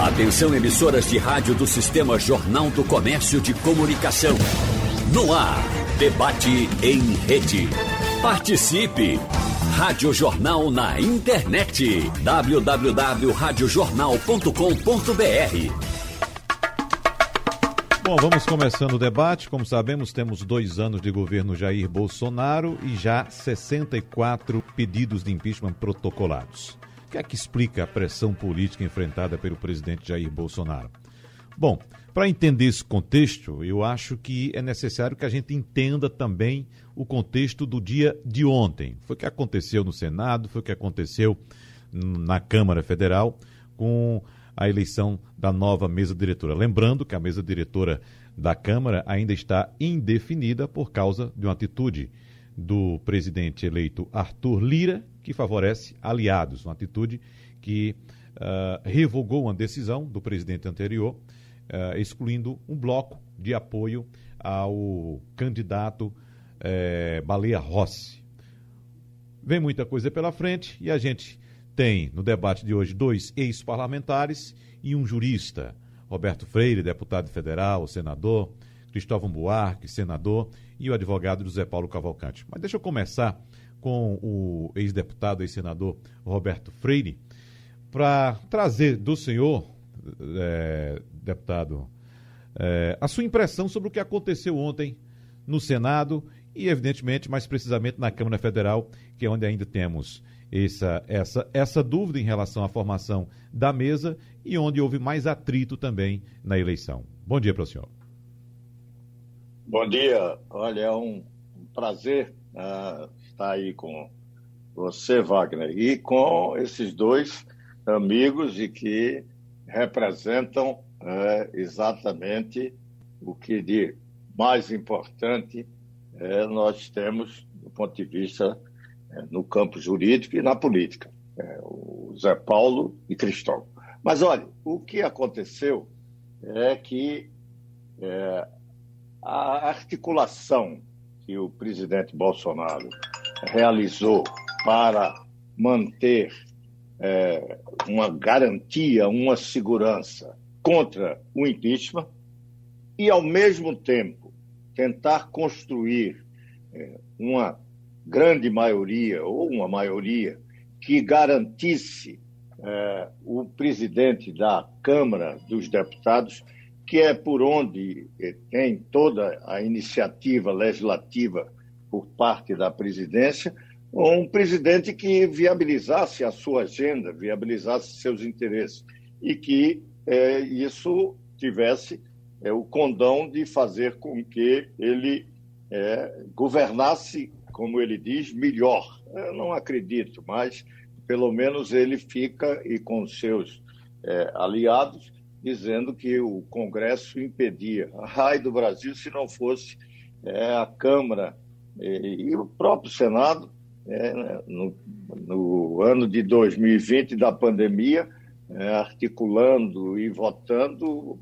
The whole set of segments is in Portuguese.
Atenção emissoras de rádio do Sistema Jornal do Comércio de Comunicação. No ar, debate em rede. Participe! Rádio Jornal na internet. www.radiojornal.com.br Bom, vamos começando o debate. Como sabemos, temos dois anos de governo Jair Bolsonaro e já 64 pedidos de impeachment protocolados. Que é que explica a pressão política enfrentada pelo presidente Jair Bolsonaro? Bom, para entender esse contexto, eu acho que é necessário que a gente entenda também o contexto do dia de ontem. Foi o que aconteceu no Senado, foi o que aconteceu na Câmara Federal com a eleição da nova mesa diretora. Lembrando que a mesa diretora da Câmara ainda está indefinida por causa de uma atitude do presidente eleito Arthur Lira, que favorece aliados, uma atitude que uh, revogou uma decisão do presidente anterior, uh, excluindo um bloco de apoio ao candidato uh, Baleia Rossi. Vem muita coisa pela frente e a gente tem no debate de hoje dois ex-parlamentares e um jurista. Roberto Freire, deputado federal, senador, Cristóvão Buarque, senador, e o advogado José Paulo Cavalcante. Mas deixa eu começar com o ex-deputado e senador Roberto Freire, para trazer do senhor, é, deputado, é, a sua impressão sobre o que aconteceu ontem no Senado e, evidentemente, mais precisamente na Câmara Federal, que é onde ainda temos essa, essa, essa dúvida em relação à formação da mesa e onde houve mais atrito também na eleição. Bom dia para o senhor. Bom dia. Olha, é um prazer uh, estar aí com você, Wagner, e com esses dois amigos e que representam uh, exatamente o que de mais importante uh, nós temos do ponto de vista é, no campo jurídico e na política, é, o Zé Paulo e Cristóvão. Mas olha, o que aconteceu é que é, a articulação que o presidente Bolsonaro realizou para manter é, uma garantia, uma segurança contra o impeachment e, ao mesmo tempo, tentar construir é, uma grande maioria, ou uma maioria, que garantisse é, o presidente da Câmara dos Deputados, que é por onde é, tem toda a iniciativa legislativa por parte da presidência, um presidente que viabilizasse a sua agenda, viabilizasse seus interesses e que é, isso tivesse é, o condão de fazer com que ele é, governasse como ele diz, melhor. Eu não acredito, mas pelo menos ele fica e com seus é, aliados dizendo que o Congresso impedia. A raio do Brasil se não fosse é, a Câmara e, o próprio Senado, é, no, no, ano de 2020 da pandemia, é, articulando e votando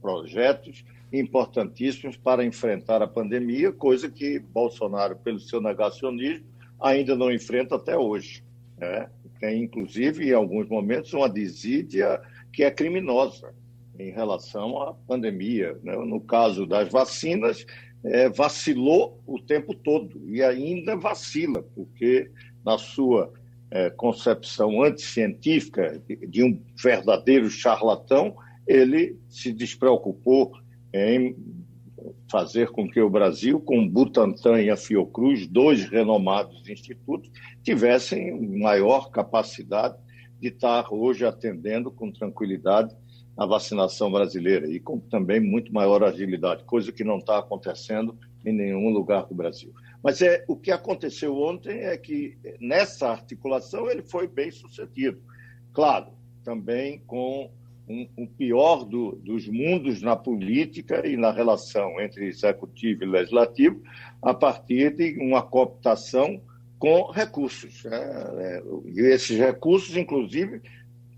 projetos importantíssimos para enfrentar a pandemia, coisa que Bolsonaro, pelo seu negacionismo, ainda não enfrenta até hoje. Né? Tem, inclusive, em alguns momentos, uma desídia que é criminosa em relação à pandemia. Né? No caso das vacinas, é, vacilou o tempo todo e ainda vacila, porque na sua é, concepção anticientífica de um verdadeiro charlatão, ele se despreocupou em fazer com que o Brasil, com Butantan e a Fiocruz, dois renomados institutos, tivessem maior capacidade de estar hoje atendendo com tranquilidade a vacinação brasileira e com também muito maior agilidade, coisa que não está acontecendo em nenhum lugar do Brasil. Mas é o que aconteceu ontem é que nessa articulação ele foi bem sucedido. Claro, também com um, um pior do, dos mundos na política e na relação entre executivo e legislativo, a partir de uma cooptação com recursos. Né? É, e esses recursos, inclusive,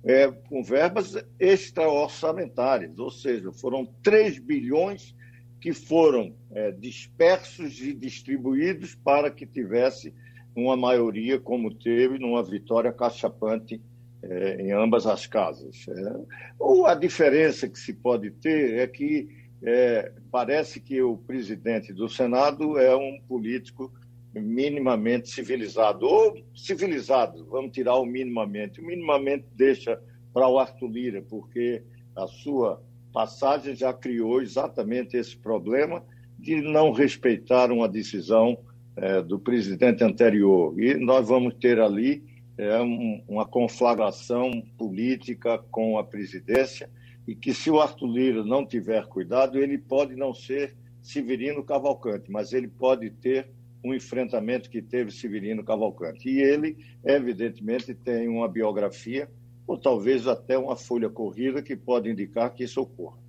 é, com verbas extraorçamentárias, ou seja, foram 3 bilhões que foram é, dispersos e distribuídos para que tivesse uma maioria, como teve numa vitória cachapante é, em ambas as casas. É. Ou a diferença que se pode ter é que é, parece que o presidente do Senado é um político minimamente civilizado, ou civilizado, vamos tirar o minimamente. O minimamente deixa para o Arthur Lira, porque a sua passagem já criou exatamente esse problema de não respeitar uma decisão é, do presidente anterior. E nós vamos ter ali é, um, uma conflagração política com a presidência e que se o Arthur Lira não tiver cuidado, ele pode não ser Severino Cavalcante, mas ele pode ter um enfrentamento que teve Severino Cavalcante. E ele, evidentemente, tem uma biografia, ou talvez até uma folha corrida, que pode indicar que isso ocorra.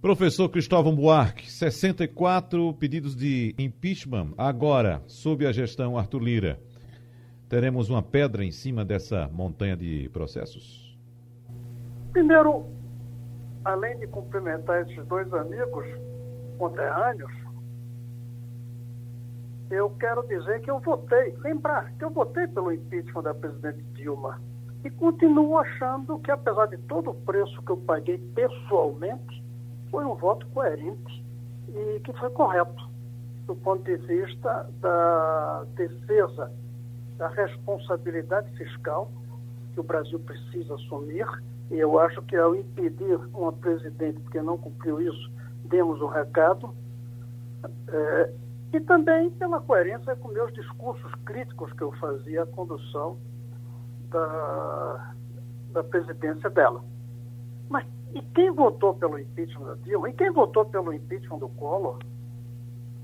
Professor Cristóvão Buarque, 64 pedidos de impeachment agora, sob a gestão Arthur Lira. Teremos uma pedra em cima dessa montanha de processos? Primeiro, além de cumprimentar esses dois amigos conterrâneos, eu quero dizer que eu votei, lembrar que eu votei pelo impeachment da presidente Dilma e continuo achando que, apesar de todo o preço que eu paguei pessoalmente, foi um voto coerente e que foi correto do ponto de vista da defesa da responsabilidade fiscal que o Brasil precisa assumir. E eu acho que ao impedir uma presidente que não cumpriu isso, demos um recado. É, e também pela coerência com meus discursos críticos que eu fazia à condução da, da presidência dela. Mas e quem votou pelo impeachment da Dilma, e quem votou pelo impeachment do Collor,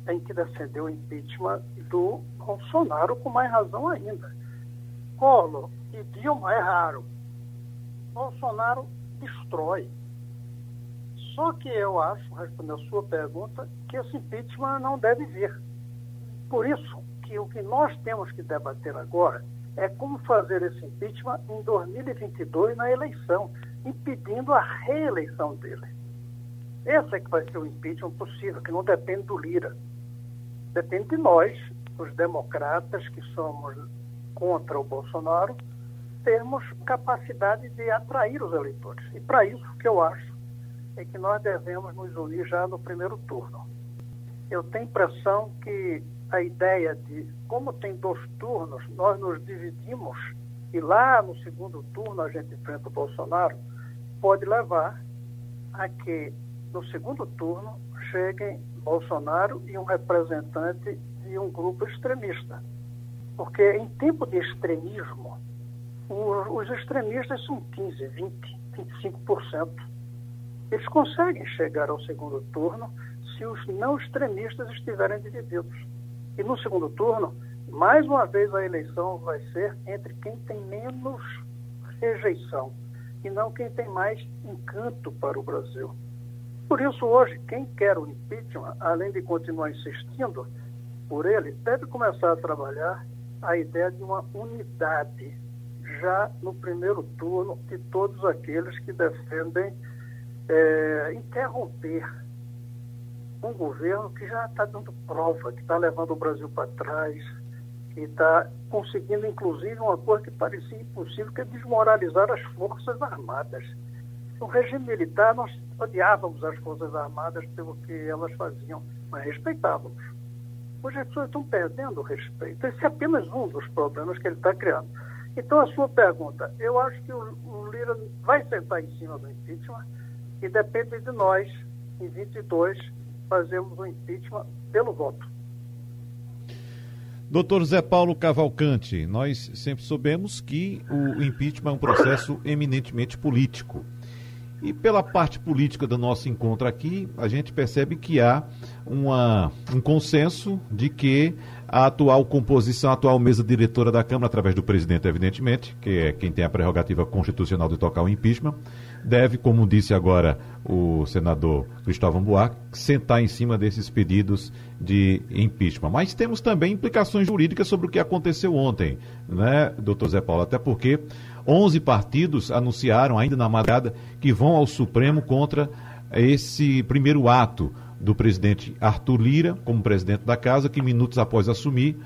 tem que defender o impeachment do Bolsonaro com mais razão ainda. Collor e Dilma erraram. Bolsonaro destrói. Só que eu acho, respondendo a sua pergunta, que esse impeachment não deve vir. Por isso que o que nós temos que debater agora é como fazer esse impeachment em 2022 na eleição, impedindo a reeleição dele. Esse é que vai ser o impeachment possível, que não depende do Lira. Depende de nós, os democratas que somos contra o Bolsonaro, termos capacidade de atrair os eleitores. E para isso que eu acho é que nós devemos nos unir já no primeiro turno. Eu tenho impressão que a ideia de, como tem dois turnos, nós nos dividimos e lá no segundo turno a gente enfrenta o Bolsonaro, pode levar a que no segundo turno cheguem Bolsonaro e um representante de um grupo extremista. Porque em tempo de extremismo, os extremistas são 15, 20, 25%. Eles conseguem chegar ao segundo turno se os não extremistas estiverem divididos. E no segundo turno, mais uma vez a eleição vai ser entre quem tem menos rejeição e não quem tem mais encanto para o Brasil. Por isso, hoje, quem quer o impeachment, além de continuar insistindo por ele, deve começar a trabalhar a ideia de uma unidade já no primeiro turno de todos aqueles que defendem é, interromper um governo que já está dando prova, que está levando o Brasil para trás, que está conseguindo, inclusive, uma coisa que parecia impossível, que é desmoralizar as Forças Armadas. No regime militar, nós odiávamos as Forças Armadas pelo que elas faziam, mas respeitávamos. Hoje as pessoas estão perdendo o respeito. Esse é apenas um dos problemas que ele está criando. Então, a sua pergunta, eu acho que o, o Lira vai sentar em cima do impeachment e depende de nós, em 22, fazermos o impeachment pelo voto. Doutor Zé Paulo Cavalcante, nós sempre soubemos que o impeachment é um processo eminentemente político. E pela parte política do nosso encontro aqui, a gente percebe que há uma, um consenso de que a atual composição, a atual mesa diretora da Câmara, através do presidente, evidentemente, que é quem tem a prerrogativa constitucional de tocar o impeachment, deve, como disse agora o senador Cristóvão Buarque, sentar em cima desses pedidos de impeachment. Mas temos também implicações jurídicas sobre o que aconteceu ontem, né, doutor Zé Paulo? Até porque 11 partidos anunciaram, ainda na madrugada, que vão ao Supremo contra esse primeiro ato do presidente Arthur Lira, como presidente da casa, que minutos após assumir,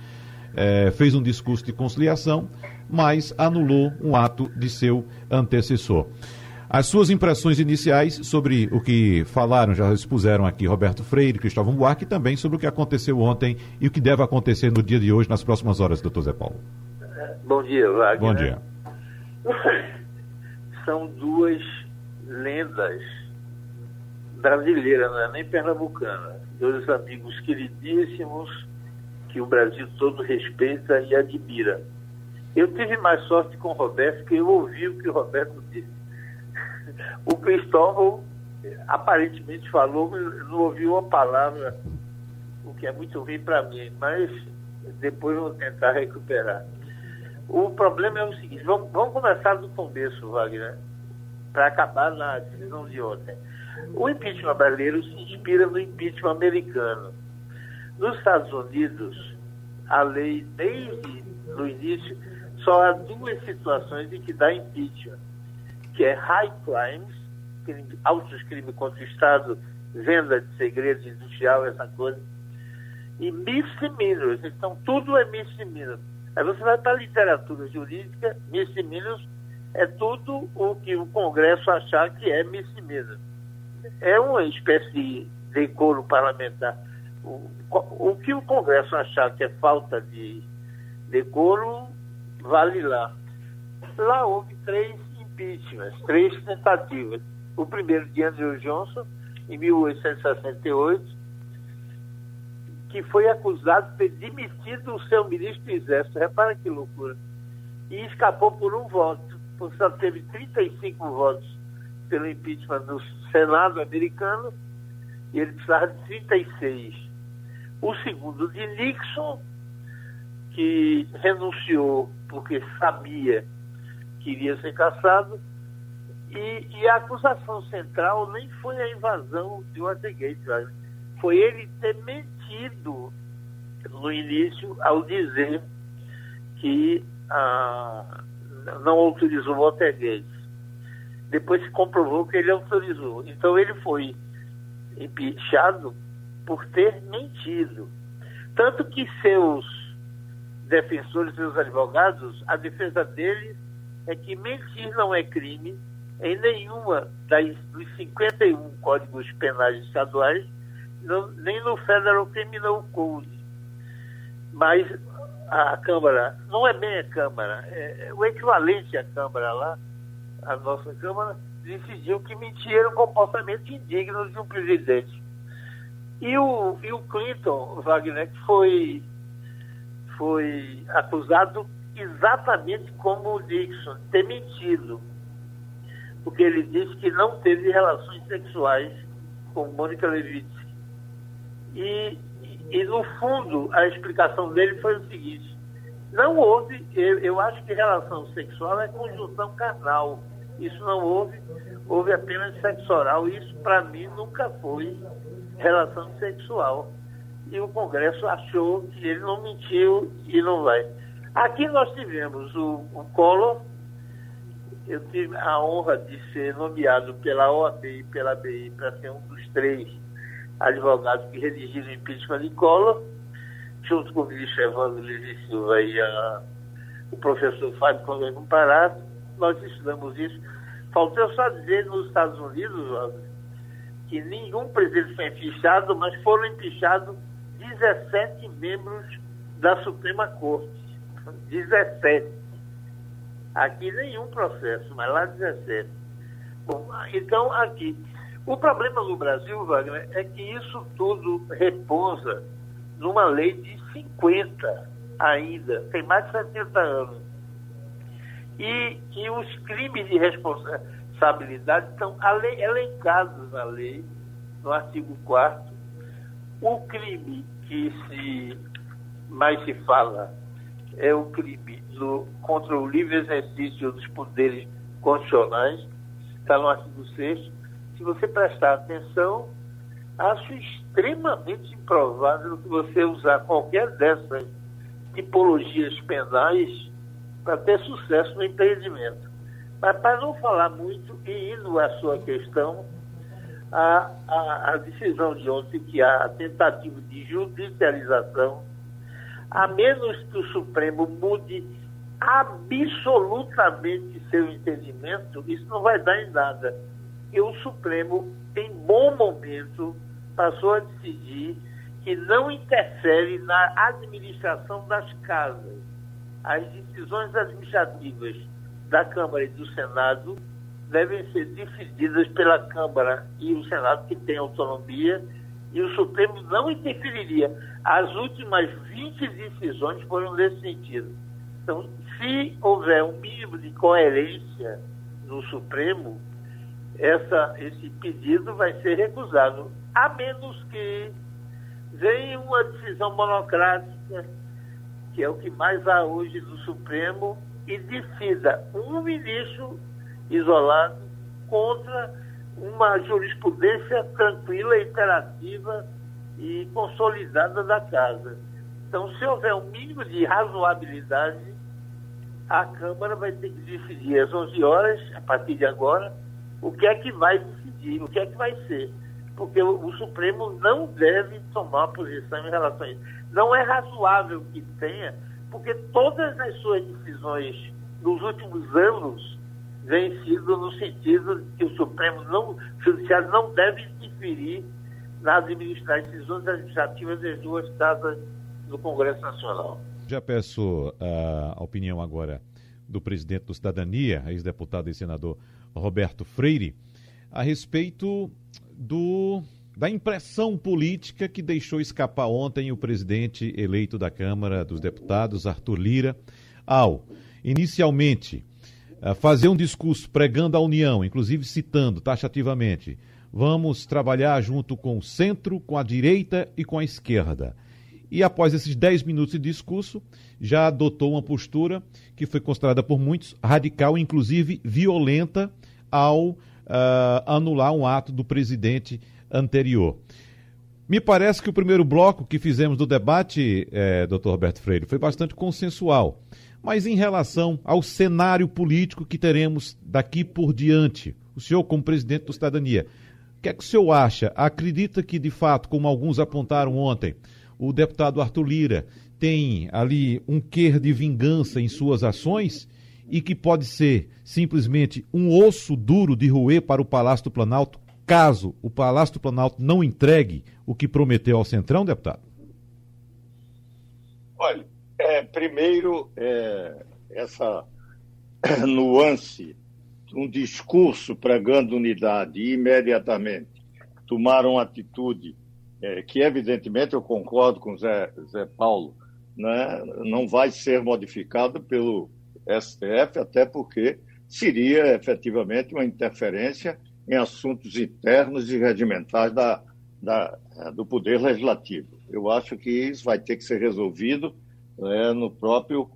é, fez um discurso de conciliação, mas anulou um ato de seu antecessor. As suas impressões iniciais sobre o que falaram, já expuseram aqui Roberto Freire, Cristóvão Buarque, e também sobre o que aconteceu ontem e o que deve acontecer no dia de hoje, nas próximas horas, doutor Zé Paulo. Bom dia, Wagner. Bom dia. São duas lendas brasileiras, não é nem pernambucana. Dois amigos queridíssimos que o Brasil todo respeita e admira. Eu tive mais sorte com o Roberto, que eu ouvi o que o Roberto disse. O Cristóvão aparentemente falou, não ouviu uma palavra, o que é muito ruim para mim, mas depois vou tentar recuperar. O problema é o seguinte, vamos, vamos começar do começo, Wagner, para acabar na decisão de ontem. O impeachment brasileiro se inspira no impeachment americano. Nos Estados Unidos, a lei, desde o início, só há duas situações em que dá impeachment, que é high crimes, crime, altos crimes contra o Estado, venda de segredos industrial, essa coisa, e misdemeanors. Então, tudo é misdemeanor. Aí você vai para a literatura jurídica, misdemeanors é tudo o que o Congresso achar que é misdemeanor. É uma espécie de decoro parlamentar. O, o que o Congresso achar que é falta de decoro, vale lá. Lá houve três impeachments, três tentativas. O primeiro de Andrew Johnson, em 1868, que foi acusado de ter demitido o seu ministro do Exército. Repara que loucura. E escapou por um voto, porque só teve 35 votos pelo impeachment no Senado americano e ele precisava de 36. O segundo de Nixon, que renunciou porque sabia que iria ser caçado, e, e a acusação central nem foi a invasão de Watergate, foi ele ter mentido no início ao dizer que ah, não autorizou o Watergate. Depois se comprovou que ele autorizou. Então ele foi empichado por ter mentido. Tanto que seus defensores, seus advogados, a defesa deles é que mentir não é crime em nenhuma das, dos 51 códigos penais estaduais no, nem no Federal Criminal Code. Mas a Câmara, não é bem a Câmara, é, é o equivalente à Câmara lá, a nossa Câmara, decidiu que mentir era um comportamento indigno de um presidente. E o, e o Clinton, Wagner, que foi, foi acusado exatamente como o Nixon, ter mentido. Porque ele disse que não teve relações sexuais com Mônica Levitt. E, e, no fundo, a explicação dele foi o seguinte: não houve, eu, eu acho que relação sexual é conjunção carnal. Isso não houve, houve apenas sexo oral. Isso, para mim, nunca foi relação sexual. E o Congresso achou que ele não mentiu e não vai. Aqui nós tivemos o, o Collor, eu tive a honra de ser nomeado pela OAB e pela BI para ser um dos três advogados que redigiram o impeachment de Collor, junto com o ministro Evandro Lili Silva e a, o professor Fábio Conde Parado, nós estudamos isso. Faltou só dizer nos Estados Unidos que nenhum presidente foi empichado, mas foram empichados 17 membros da Suprema Corte. 17. Aqui nenhum processo, mas lá 17. Bom, então aqui o problema no Brasil, Wagner, é que isso tudo repousa numa lei de 50 ainda, tem mais de 70 anos. E, e os crimes de responsabilidade estão elencados na lei, no artigo 4 O crime que se mais se fala é o crime do, contra o livre exercício dos poderes constitucionais, está no artigo 6 se você prestar atenção, acho extremamente improvável que você usar qualquer dessas tipologias penais para ter sucesso no empreendimento. Mas para não falar muito e indo à sua questão, a, a, a decisão de ontem que a tentativa de judicialização, a menos que o Supremo mude absolutamente seu entendimento, isso não vai dar em nada. E o Supremo, em bom momento, passou a decidir que não interfere na administração das casas. As decisões administrativas da Câmara e do Senado devem ser decididas pela Câmara e o Senado, que tem autonomia, e o Supremo não interferiria. As últimas 20 decisões foram nesse sentido. Então, se houver um mínimo de coerência no Supremo, essa, esse pedido vai ser recusado, a menos que venha uma decisão monocrática, que é o que mais há hoje no Supremo, e decida um ministro isolado contra uma jurisprudência tranquila, interativa e consolidada da casa. Então, se houver um mínimo de razoabilidade, a Câmara vai ter que decidir às 11 horas, a partir de agora, o que é que vai decidir, o que é que vai ser. Porque o, o Supremo não deve tomar posição em relação a isso. Não é razoável que tenha, porque todas as suas decisões nos últimos anos vêm sido no sentido de que o Supremo não, Judiciário não deve interferir nas decisões administrativas das duas casas do Congresso Nacional. Já peço a opinião agora do presidente do Cidadania, ex-deputado e senador Roberto Freire, a respeito do, da impressão política que deixou escapar ontem o presidente eleito da Câmara dos Deputados, Arthur Lira, ao, inicialmente, fazer um discurso pregando a união, inclusive citando taxativamente: vamos trabalhar junto com o centro, com a direita e com a esquerda e após esses 10 minutos de discurso, já adotou uma postura que foi considerada por muitos radical, inclusive violenta, ao uh, anular um ato do presidente anterior. Me parece que o primeiro bloco que fizemos do debate, eh, doutor Roberto Freire, foi bastante consensual. Mas em relação ao cenário político que teremos daqui por diante, o senhor, como presidente do Cidadania, o que é que o senhor acha? Acredita que, de fato, como alguns apontaram ontem, o deputado Arthur Lira tem ali um quer de vingança em suas ações e que pode ser simplesmente um osso duro de roer para o Palácio do Planalto, caso o Palácio do Planalto não entregue o que prometeu ao Centrão, deputado? Olha, é, primeiro, é, essa nuance, um discurso pregando unidade e imediatamente tomaram atitude é, que evidentemente eu concordo com Zé, Zé Paulo, né, não vai ser modificado pelo STF, até porque seria efetivamente uma interferência em assuntos internos e regimentares da, da, do Poder Legislativo. Eu acho que isso vai ter que ser resolvido né, no próprio,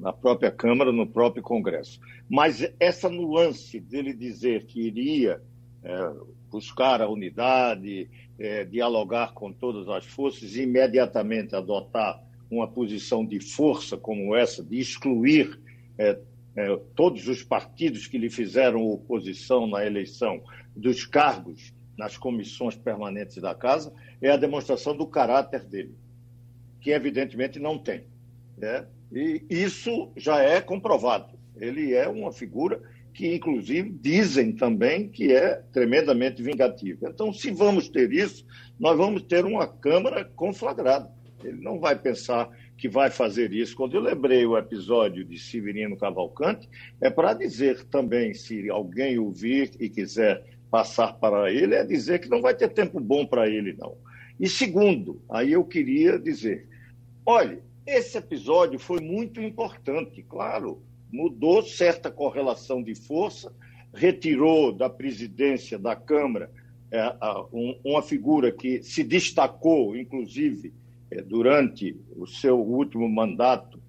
na própria Câmara, no próprio Congresso. Mas essa nuance dele dizer que iria é, buscar a unidade, é, dialogar com todas as forças e imediatamente adotar uma posição de força como essa, de excluir é, é, todos os partidos que lhe fizeram oposição na eleição dos cargos nas comissões permanentes da Casa, é a demonstração do caráter dele, que evidentemente não tem. Né? E isso já é comprovado. Ele é uma figura que inclusive dizem também que é tremendamente vingativa. Então, se vamos ter isso, nós vamos ter uma Câmara conflagrada. Ele não vai pensar que vai fazer isso. Quando eu lembrei o episódio de Severino Cavalcante, é para dizer também, se alguém ouvir e quiser passar para ele, é dizer que não vai ter tempo bom para ele, não. E segundo, aí eu queria dizer, olha, esse episódio foi muito importante, claro, mudou certa correlação de força, retirou da presidência da Câmara é, a, um, uma figura que se destacou, inclusive, é, durante o seu último mandato,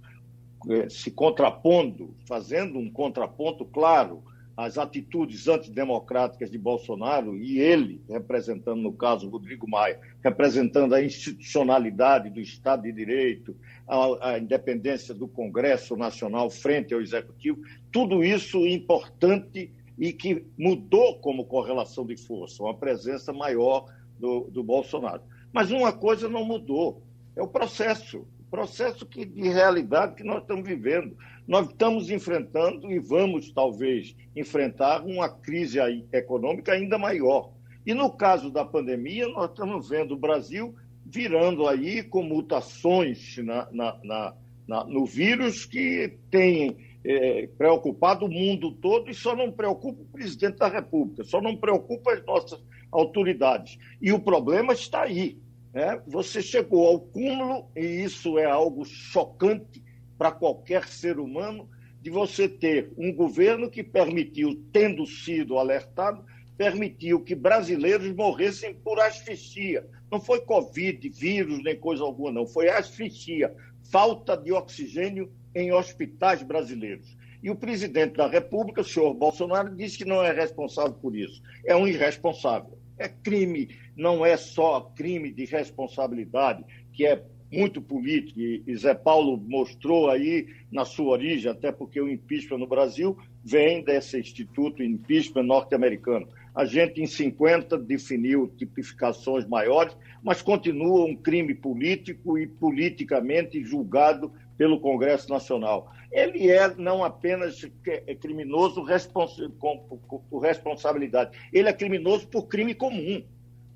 é, se contrapondo, fazendo um contraponto claro às atitudes antidemocráticas de Bolsonaro e ele, representando, no caso, Rodrigo Maia, representando a institucionalidade do Estado de Direito, a, a, independência do Congresso Nacional frente ao Executivo, tudo isso importante e que mudou como correlação de força, uma presença maior do, do Bolsonaro. Mas uma coisa não mudou, é o processo. Processo que, de realidade que nós estamos vivendo. Nós estamos enfrentando e vamos, talvez, enfrentar uma crise econômica ainda maior. E no caso da pandemia, nós estamos vendo o Brasil virando aí com mutações na, na, na, na no vírus que tem é, preocupado o mundo todo e só não preocupa o presidente da República, só não preocupa as nossas autoridades. E o problema está aí. Né? Você chegou ao cúmulo, e isso é algo chocante para qualquer ser humano, de você ter um governo que permitiu, tendo sido alertado, permitiu que brasileiros morressem por asfixia. Não foi Covid, vírus, nem coisa alguma, não. Foi asfixia, falta de oxigênio em hospitais brasileiros. E o presidente da República, o senhor Bolsonaro, disse que não é responsável por isso. É um irresponsável. É crime, não é só crime de responsabilidade, que é muito político, e Zé Paulo mostrou aí na sua origem, até porque o impeachment no Brasil vem desse instituto impeachment norte-americano. A gente, em 50, definiu tipificações maiores, mas continua um crime político e politicamente julgado pelo Congresso Nacional. Ele é não apenas é criminoso por responsabilidade, ele é criminoso por crime comum,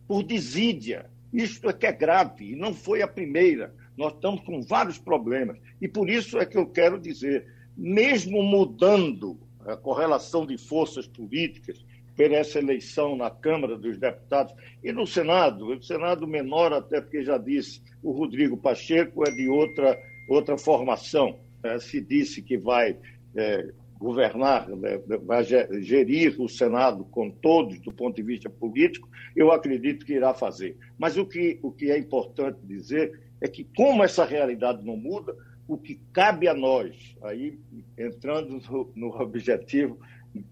por desídia. Isto é que é grave, e não foi a primeira. Nós estamos com vários problemas. E por isso é que eu quero dizer, mesmo mudando a correlação de forças políticas, por essa eleição na Câmara dos Deputados e no Senado, o Senado menor, até porque já disse, o Rodrigo Pacheco é de outra outra formação. É, se disse que vai é, governar, né, vai gerir o Senado com todos do ponto de vista político, eu acredito que irá fazer. Mas o que, o que é importante dizer é que, como essa realidade não muda, o que cabe a nós, aí entrando no, no objetivo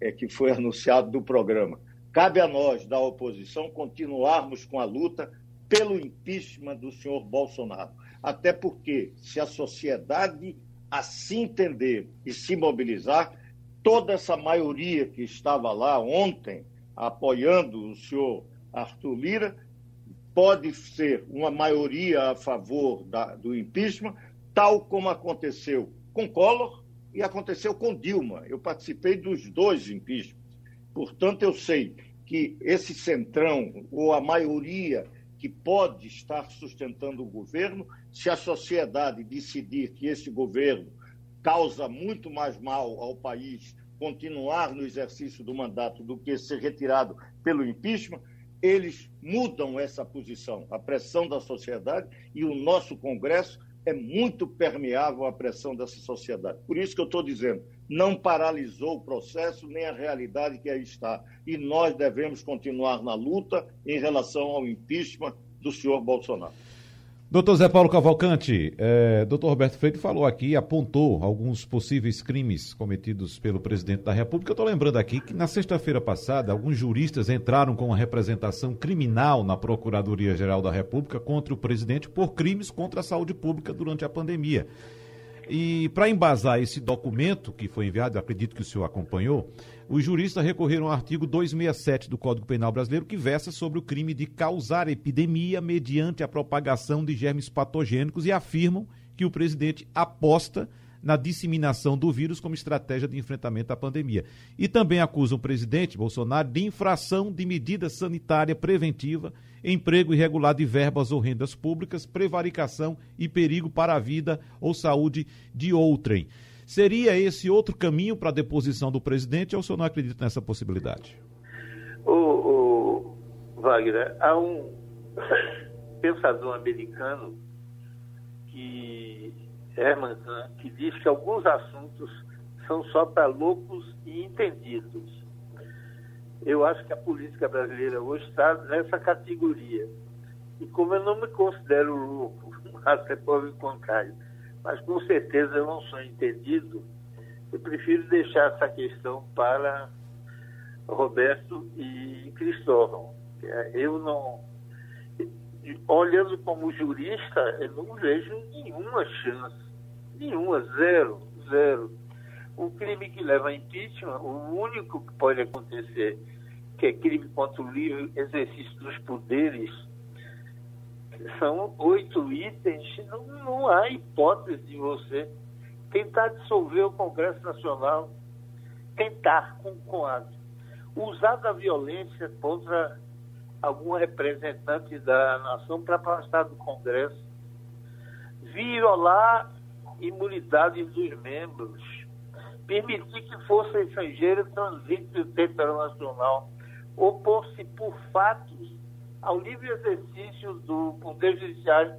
é, que foi anunciado do programa, cabe a nós, da oposição, continuarmos com a luta pelo impeachment do senhor Bolsonaro. Até porque, se a sociedade assim entender e se mobilizar, toda essa maioria que estava lá ontem apoiando o senhor Arthur Lira pode ser uma maioria a favor da, do impeachment, tal como aconteceu com Collor e aconteceu com Dilma. Eu participei dos dois impeachments. Portanto, eu sei que esse centrão, ou a maioria que pode estar sustentando o governo, se a sociedade decidir que esse governo causa muito mais mal ao país continuar no exercício do mandato do que ser retirado pelo impeachment, eles mudam essa posição. A pressão da sociedade e o nosso Congresso é muito permeável à pressão dessa sociedade. Por isso que eu estou dizendo, não paralisou o processo nem a realidade que aí está. E nós devemos continuar na luta em relação ao impeachment do senhor Bolsonaro. Doutor Zé Paulo Cavalcante, é, doutor Roberto Freire falou aqui, apontou alguns possíveis crimes cometidos pelo presidente da República. Eu estou lembrando aqui que na sexta-feira passada, alguns juristas entraram com uma representação criminal na Procuradoria-Geral da República contra o presidente por crimes contra a saúde pública durante a pandemia. E para embasar esse documento que foi enviado, acredito que o senhor acompanhou, os juristas recorreram ao artigo 267 do Código Penal Brasileiro, que versa sobre o crime de causar epidemia mediante a propagação de germes patogênicos e afirmam que o presidente aposta na disseminação do vírus como estratégia de enfrentamento à pandemia. E também acusam o presidente Bolsonaro de infração de medida sanitária preventiva, emprego irregular de verbas ou rendas públicas, prevaricação e perigo para a vida ou saúde de outrem. Seria esse outro caminho para a deposição do presidente ou o senhor não acredita nessa possibilidade? O, o Wagner, há um pensador americano que Herman que diz que alguns assuntos são só para loucos e entendidos. Eu acho que a política brasileira hoje está nessa categoria. E como eu não me considero louco, até pode contrário, mas com certeza eu não sou entendido. Eu prefiro deixar essa questão para Roberto e Cristóvão. Eu não. Olhando como jurista, eu não vejo nenhuma chance. Nenhuma, zero, zero. O crime que leva a impeachment, o único que pode acontecer, que é crime contra o livre exercício dos poderes, são oito itens, não, não há hipótese de você tentar dissolver o Congresso Nacional, tentar com, a usar da violência contra algum representante da nação para passar do Congresso, violar imunidades dos membros, permitir que força estrangeira transite o território nacional, opor-se por fatos ao livre exercício do Poder Judiciário.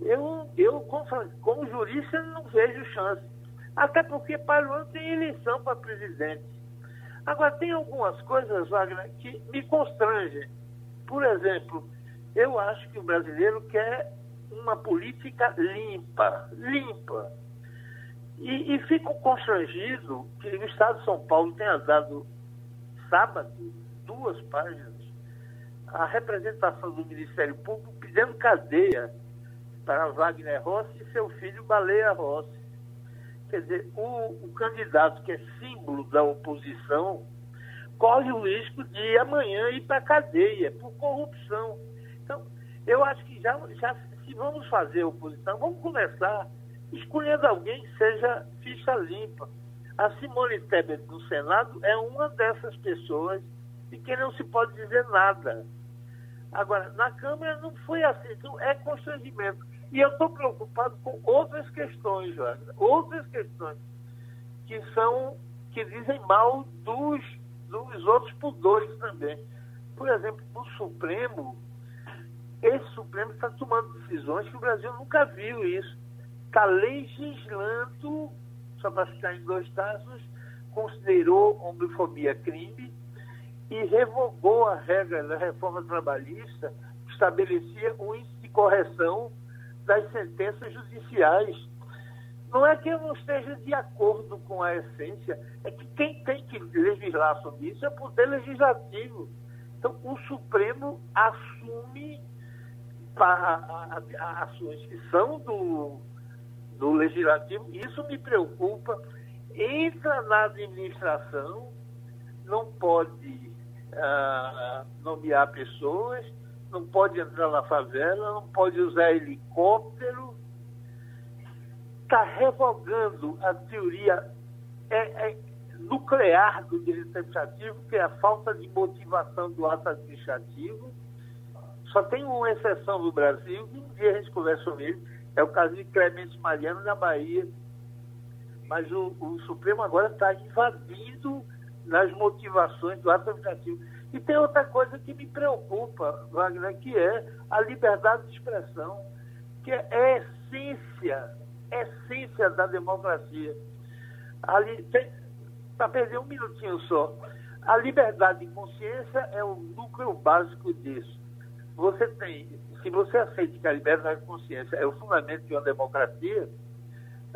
Eu, eu como, como jurista, não vejo chance. Até porque para o ano tem eleição para presidente. Agora, tem algumas coisas, Wagner, que me constrangem. Por exemplo, eu acho que o brasileiro quer uma política limpa, limpa. E, e fico constrangido que o Estado de São Paulo tenha dado sábado duas páginas a representação do Ministério Público pedindo cadeia para Wagner Rossi e seu filho Baleia Rossi. Quer dizer, o, o candidato que é símbolo da oposição corre o risco de amanhã ir para a cadeia por corrupção. Então, eu acho que já, já se vamos fazer oposição, vamos começar escolhendo alguém que seja ficha limpa. A Simone Tebet no Senado é uma dessas pessoas de quem não se pode dizer nada. Agora, na Câmara não foi assim, então é constrangimento. E eu estou preocupado com outras questões, Wagner, outras questões que são, que dizem mal dos, dos outros pudores também. Por exemplo, o Supremo, esse Supremo está tomando decisões que o Brasil nunca viu isso. Está legislando, só para ficar em dois casos, considerou homofobia crime e revogou a regra da reforma trabalhista que estabelecia o índice de correção das sentenças judiciais. Não é que eu não esteja de acordo com a essência, é que quem tem que legislar sobre isso é o Poder Legislativo. Então, o Supremo assume a, a, a, a sua inscrição do, do Legislativo, isso me preocupa. Entra na administração, não pode uh, nomear pessoas, não pode entrar na favela, não pode usar helicóptero. Está revogando a teoria é, é, nuclear do direito administrativo, que é a falta de motivação do ato administrativo. Só tem uma exceção no Brasil, que um dia a gente conversa sobre ele, é o caso de Clemente Mariano na Bahia. Mas o, o Supremo agora está invadindo nas motivações do ato administrativo. E tem outra coisa que me preocupa, Wagner, que é a liberdade de expressão, que é a essência, essência da democracia. Para perder um minutinho só, a liberdade de consciência é o núcleo básico disso. Você tem, se você aceita que a liberdade de consciência é o fundamento de uma democracia,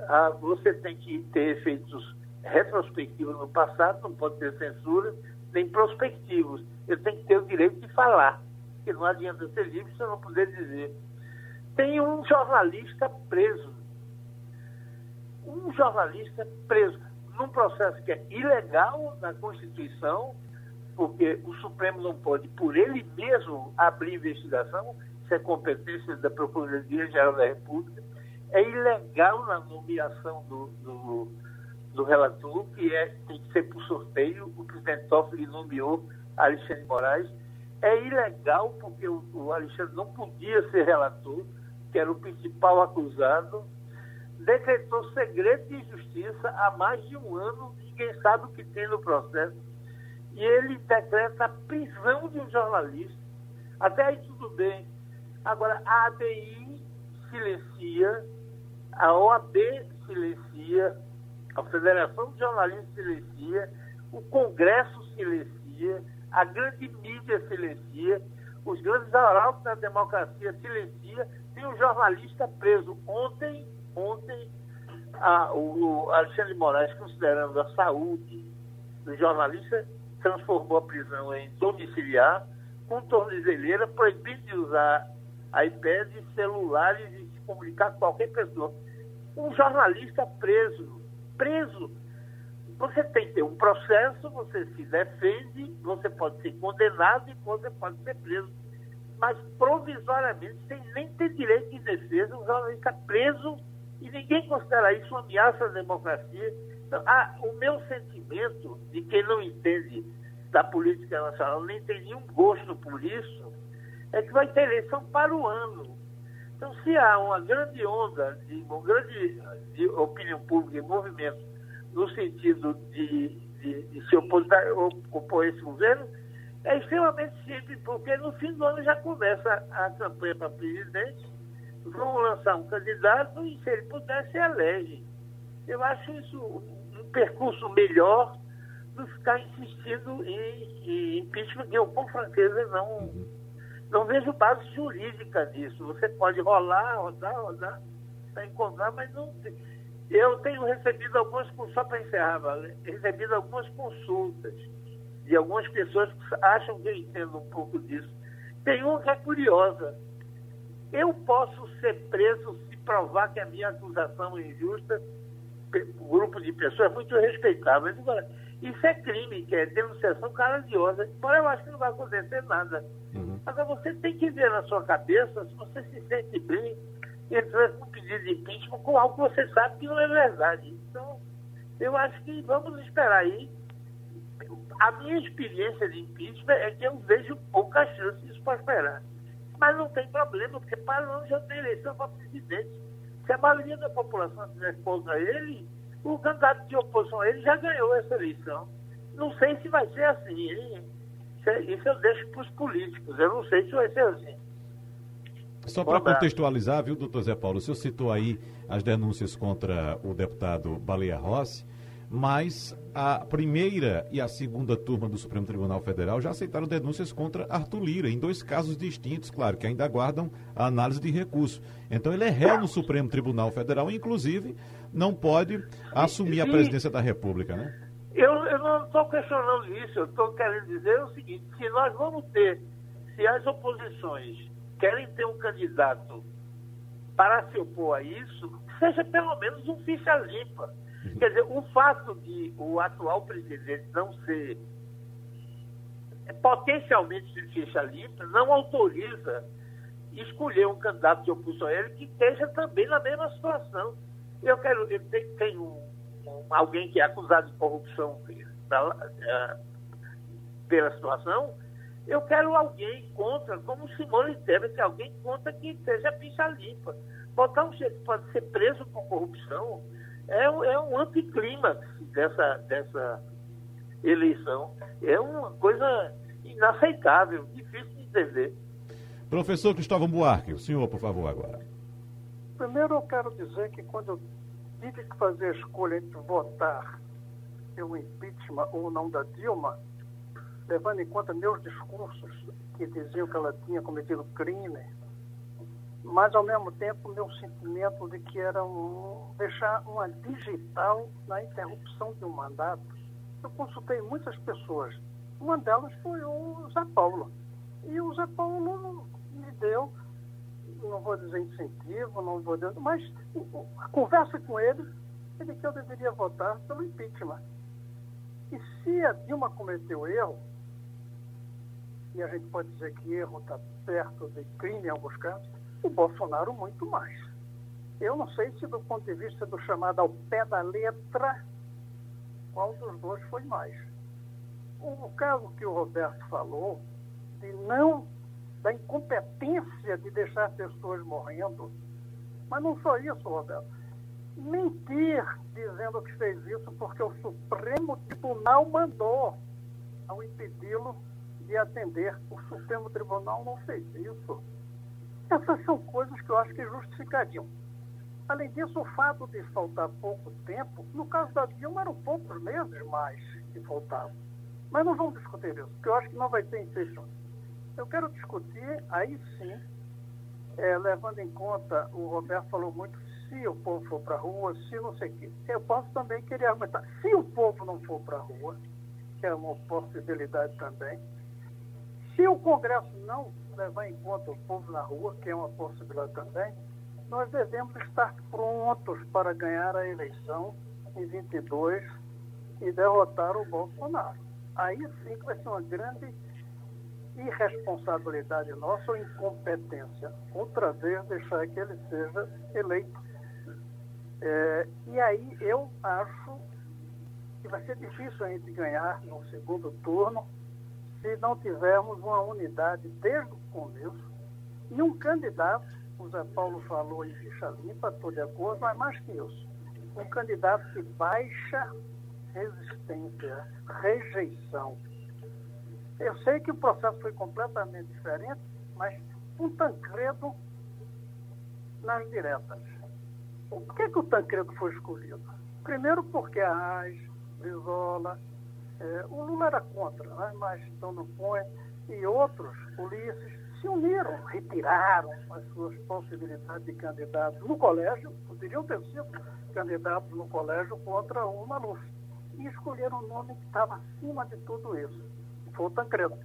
ah, você tem que ter efeitos retrospectivos no passado, não pode ter censura, nem prospectivos. Ele tem que ter o direito de falar, porque não adianta ser livre se eu não puder dizer. Tem um jornalista preso. Um jornalista preso num processo que é ilegal na Constituição, porque o Supremo não pode, por ele mesmo, abrir investigação, isso é competência da Procuradoria-Geral da República. É ilegal na nomeação do, do do relator, que é, tem que ser por sorteio, o presidente Toffoli nomeou Alexandre Moraes. É ilegal porque o, o Alexandre não podia ser relator, que era o principal acusado, decretou segredo de justiça há mais de um ano, ninguém sabe o que tem no processo, e ele decreta a prisão de um jornalista. Até aí tudo bem. Agora, a ABI silencia, a OAB silencia, a Federação de Jornalistas silencia, o Congresso silencia, a grande mídia silencia, os grandes arautos da democracia silencia, tem um jornalista preso. Ontem, ontem a, o Alexandre Moraes, considerando a saúde do jornalista, transformou a prisão em domiciliar, com tornozeleira, proibindo de usar iPads, celulares e se comunicar com qualquer pessoa. Um jornalista preso preso. Você tem que ter um processo, você se defende, você pode ser condenado e você pode ser preso. mas provisoriamente, sem nem ter direito de defesa, o jornalista preso e ninguém considera isso uma ameaça à democracia. Então, ah, o meu sentimento de quem não entende da política nacional, nem tem nenhum gosto por isso, é que vai ter eleição para o ano. Então, se há uma grande onda, de, uma grande de opinião pública e movimento no sentido de, de, de se opor, opor esse governo, é extremamente simples, porque no fim do ano já começa a campanha para presidente, vão lançar um candidato e, se ele puder, se elege. Eu acho isso um percurso melhor do que ficar insistindo em, em impeachment, que eu, com franqueza, não, não vejo base jurídica nisso. Você pode rolar, rodar, rodar, para encontrar, mas não. Eu tenho recebido algumas, só para encerrar, recebido algumas consultas de algumas pessoas que acham que eu entendo um pouco disso. Tem uma que é curiosa. Eu posso ser preso se provar que a minha acusação é injusta. Grupo de pessoas é muito respeitável. Agora, isso é crime, que é denunciação caluniosa. Embora eu acho que não vai acontecer nada. Uhum. Agora, você tem que ver na sua cabeça se você se sente bem entrando com pedido de impeachment com algo que você sabe que não é verdade. Então, eu acho que vamos esperar aí a minha experiência de impeachment é que eu vejo pouca chance disso prosperar. Mas não tem problema, porque para onde já tem eleição para presidente. Se a maioria da população estiver contra ele, o candidato de oposição ele já ganhou essa eleição. Não sei se vai ser assim. Hein? Isso eu deixo para os políticos. Eu não sei se vai ser assim. Só para contextualizar, viu, doutor Zé Paulo, o senhor citou aí as denúncias contra o deputado Baleia Rossi mas a primeira e a segunda turma do Supremo Tribunal Federal já aceitaram denúncias contra Arthur Lira, em dois casos distintos, claro, que ainda aguardam a análise de recurso. Então ele é réu no Supremo Tribunal Federal, inclusive não pode assumir a presidência da República, né? Eu, eu não estou questionando isso, eu estou querendo dizer o seguinte, se nós vamos ter, se as oposições querem ter um candidato para se opor a isso, seja pelo menos um ficha limpa Quer dizer, o fato de o atual presidente não ser é, potencialmente limpa não autoriza escolher um candidato de oposição a ele que esteja também na mesma situação. Eu quero, eu tenho, um, alguém que é acusado de corrupção pela, é, pela situação, eu quero alguém contra, como Simone Tebet, alguém contra que seja ficha limpa. Botar um chefe pode ser preso por corrupção, é, é um anticlímax dessa, dessa eleição. É uma coisa inaceitável, difícil de entender. Professor Cristóvão Buarque, o senhor, por favor, agora. Primeiro eu quero dizer que quando eu tive que fazer a escolha entre votar pelo impeachment ou não da Dilma, levando em conta meus discursos que diziam que ela tinha cometido crime, mas ao mesmo tempo meu sentimento de que era um, deixar uma digital na interrupção de um mandato. Eu consultei muitas pessoas, uma delas foi o Zé Paulo. E o Zé Paulo me deu, não vou dizer incentivo, não vou dizer, mas a conversa com ele, ele que eu deveria votar pelo impeachment. E se a Dilma cometeu erro, e a gente pode dizer que erro está perto de crime em alguns casos, o Bolsonaro muito mais. Eu não sei se do ponto de vista do chamado ao pé da letra, qual dos dois foi mais. O caso que o Roberto falou, de não, da incompetência de deixar pessoas morrendo, mas não só isso, Roberto. Mentir dizendo que fez isso porque o Supremo Tribunal mandou ao impedi-lo de atender. O Supremo Tribunal não fez isso. Essas são coisas que eu acho que justificariam. Além disso, o fato de faltar pouco tempo, no caso da Dilma eram poucos meses mais que faltavam. Mas não vamos discutir isso, porque eu acho que não vai ter impeachment. Eu quero discutir, aí sim, é, levando em conta, o Roberto falou muito, se o povo for para a rua, se não sei o quê. Eu posso também querer argumentar, se o povo não for para a rua, que é uma possibilidade também, se o Congresso não levar em conta o povo na rua, que é uma possibilidade também, nós devemos estar prontos para ganhar a eleição em 22 e derrotar o Bolsonaro. Aí sim que vai ser uma grande irresponsabilidade nossa ou incompetência. Outra vez deixar que ele seja eleito. É, e aí eu acho que vai ser difícil a gente ganhar no segundo turno se não tivermos uma unidade desde o começo e um candidato, o Zé Paulo falou em ficha limpa, estou de acordo, mas mais que isso, um candidato que baixa resistência, rejeição. Eu sei que o processo foi completamente diferente, mas um Tancredo nas diretas. Por que, que o Tancredo foi escolhido? Primeiro porque a Raiz, Brizola, é, o Lula era contra, né? mas Dono Põe e outros, Ulisses, se uniram, retiraram as suas possibilidades de candidatos no colégio, poderiam ter sido candidatos no colégio contra o Maluf, e escolheram um nome que estava acima de tudo isso, foi o Tancredo.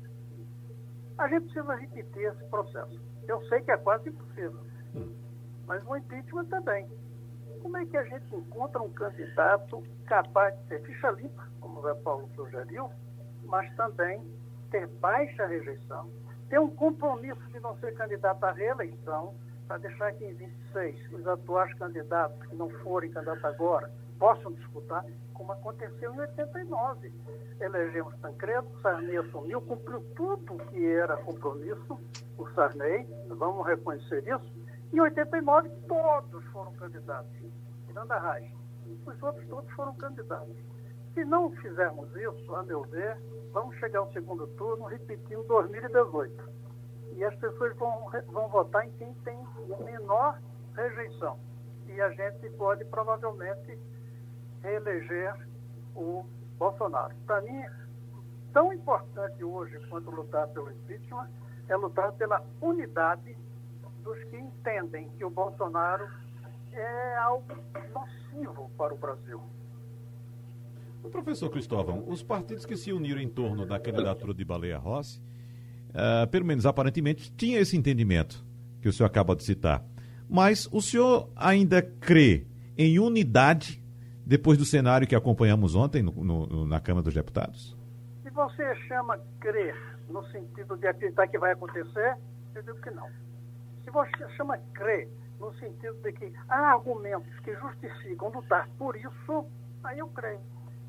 A gente precisa repetir esse processo. Eu sei que é quase impossível, mas o impeachment também. Como é que a gente encontra um candidato capaz de ter ficha limpa, como o Zé Paulo sugeriu, mas também ter baixa rejeição, ter um compromisso de não ser candidato à reeleição, para deixar que em 26 os atuais candidatos que não forem candidatos agora possam disputar, como aconteceu em 89. Elegemos Tancredo, Sarney assumiu, cumpriu tudo que era compromisso, o Sarney, vamos reconhecer isso. Em 89, todos foram candidatos, tirando a Raiz. Os outros todos foram candidatos. Se não fizermos isso, a meu ver, vamos chegar ao segundo turno repetindo 2018. E as pessoas vão, vão votar em quem tem menor rejeição. E a gente pode provavelmente reeleger o Bolsonaro. Para mim, tão importante hoje quanto lutar pelo impeachment é lutar pela unidade dos que entendem que o Bolsonaro é algo nocivo para o Brasil. Professor Cristóvão, os partidos que se uniram em torno da candidatura de Baleia Rossi, uh, pelo menos aparentemente, tinha esse entendimento que o senhor acaba de citar. Mas o senhor ainda crê em unidade depois do cenário que acompanhamos ontem no, no, na Câmara dos Deputados? Se você chama crer no sentido de acreditar que vai acontecer, eu digo que não. Se você chama crer no sentido de que há argumentos que justificam lutar por isso, aí eu creio.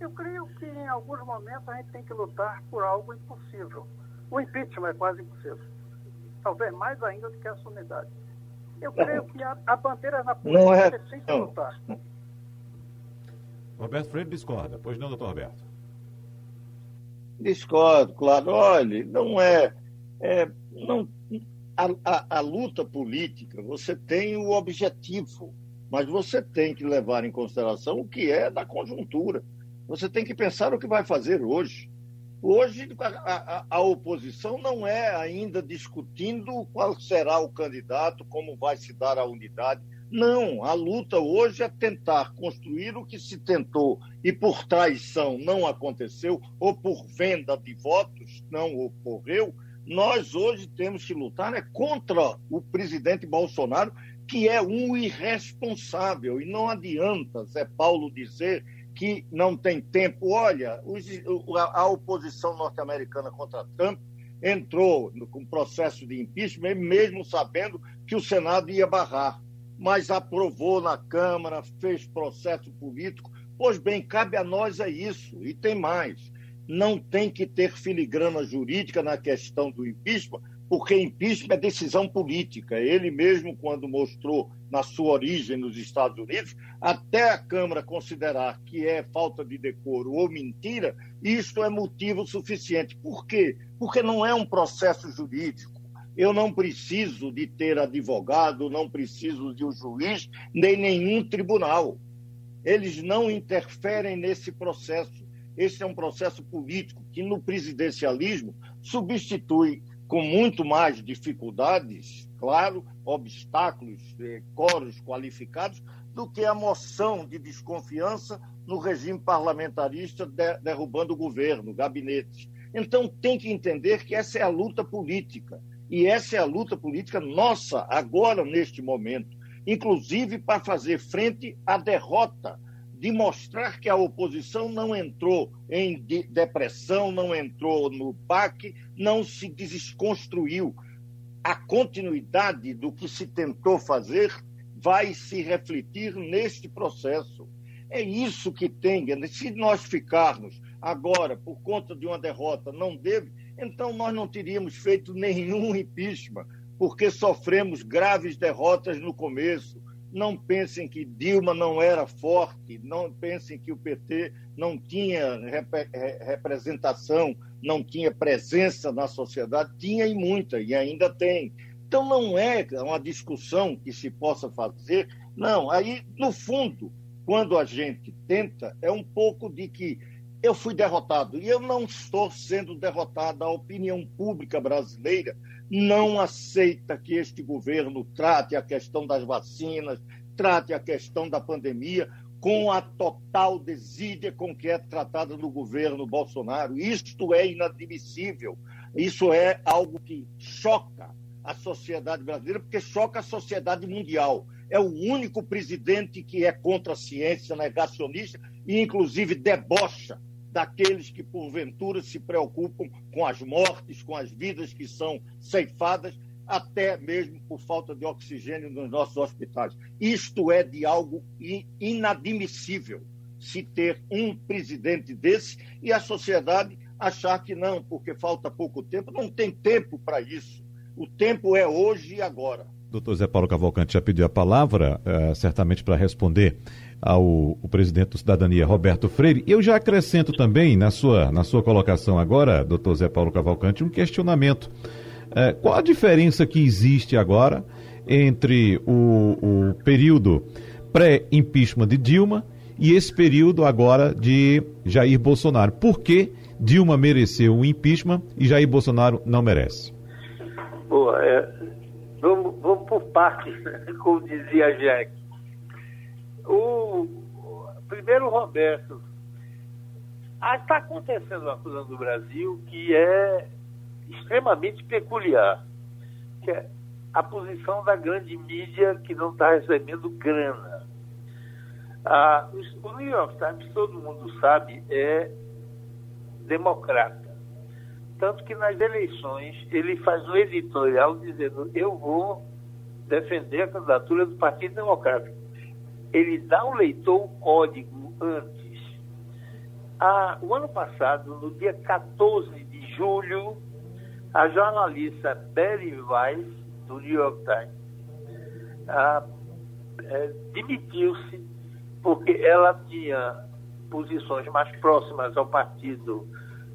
Eu creio que em alguns momentos a gente tem que lutar por algo impossível. O impeachment é quase impossível. Talvez mais ainda do que essa unidade. Eu creio que a, a bandeira na política é, tem que lutar. Roberto Freire discorda. Pois não, doutor Roberto? Discordo, claro. Olha, não é. é não, a, a, a luta política, você tem o objetivo, mas você tem que levar em consideração o que é da conjuntura. Você tem que pensar o que vai fazer hoje. Hoje, a, a, a, oposição não é ainda discutindo qual será o candidato, como vai se dar a unidade. Não, a luta hoje é tentar construir o que se tentou e por traição não aconteceu, ou por venda de votos não ocorreu. Nós hoje temos que lutar né, contra o presidente Bolsonaro, que é um irresponsável. E não adianta Zé Paulo dizer que não tem tempo. Olha, os, a, oposição norte-americana contra Trump entrou com processo de impeachment, mesmo sabendo que o Senado ia barrar, mas aprovou na Câmara, fez processo político. Pois bem, cabe a nós é isso. E tem mais. Não tem que ter filigrana jurídica na questão do impeachment, porque impeachment é decisão política. Ele mesmo, quando mostrou na sua origem nos Estados Unidos, até a Câmara considerar que é falta de decoro ou mentira, isso é motivo suficiente. Por quê? Porque não é um processo jurídico. Eu não preciso de ter advogado, não preciso de um juiz, nem nenhum tribunal. Eles não interferem nesse processo. Esse é um processo político que, no presidencialismo, substitui com muito mais dificuldades, claro, obstáculos, eh, coros qualificados, do que a moção de desconfiança no regime parlamentarista de, derrubando o governo, gabinetes. Então tem que entender que essa é a luta política. E essa é a luta política nossa, agora, neste momento. Inclusive para fazer frente à derrota de mostrar que a oposição não entrou em de depressão, não entrou no PAC, não se desconstruiu. A continuidade do que se tentou fazer vai se refletir neste processo. É isso que tem. Se nós ficarmos agora, por conta de uma derrota, não deve, então nós não teríamos feito nenhum impeachment, porque sofremos graves derrotas no começo. Não pensem que Dilma não era forte, não pensem que o PT não tinha rep representação, não tinha presença na sociedade, tinha e muita, e ainda tem. Então não é uma discussão que se possa fazer, não. Aí, no fundo, quando a gente tenta, é um pouco de que eu fui derrotado. E eu não estou sendo derrotado. A opinião pública brasileira não aceita que este governo trate a questão das vacinas, trate a questão da pandemia com a total desídia com que é tratada no governo Bolsonaro. Isto é inadmissível. Isso é algo que choca a sociedade brasileira, porque choca a sociedade mundial é o único presidente que é contra a ciência, negacionista e, inclusive, debocha daqueles que, porventura, se preocupam com as mortes, com as vidas que são ceifadas, até mesmo por falta de oxigênio nos nossos hospitais. Isto é de algo inadmissível se ter um presidente desse e a sociedade achar que não, porque falta pouco tempo. Não tem tempo para isso. O tempo é hoje e agora. Doutor Zé Paulo Cavalcante já pediu a palavra, uh, certamente para responder ao presidente do Cidadania, Roberto Freire. Eu já acrescento também, na sua, na sua colocação agora, doutor Zé Paulo Cavalcante, um questionamento. Uh, qual a diferença que existe agora entre o, o período pré-impeachment de Dilma e esse período agora de Jair Bolsonaro? Por que Dilma mereceu o impeachment e Jair Bolsonaro não merece? Boa, é, Vamos, vamos por partes, né? como dizia Jack. O primeiro, Roberto. Está ah, acontecendo uma coisa no Brasil que é extremamente peculiar, que é a posição da grande mídia que não está recebendo grana. Ah, o New York Times, todo mundo sabe, é democrata. Tanto que nas eleições ele faz um editorial dizendo: eu vou defender a candidatura do Partido Democrático. Ele dá ao leitor o código antes. Ah, o ano passado, no dia 14 de julho, a jornalista Betty Weiss, do New York Times, ah, é, demitiu-se porque ela tinha posições mais próximas ao Partido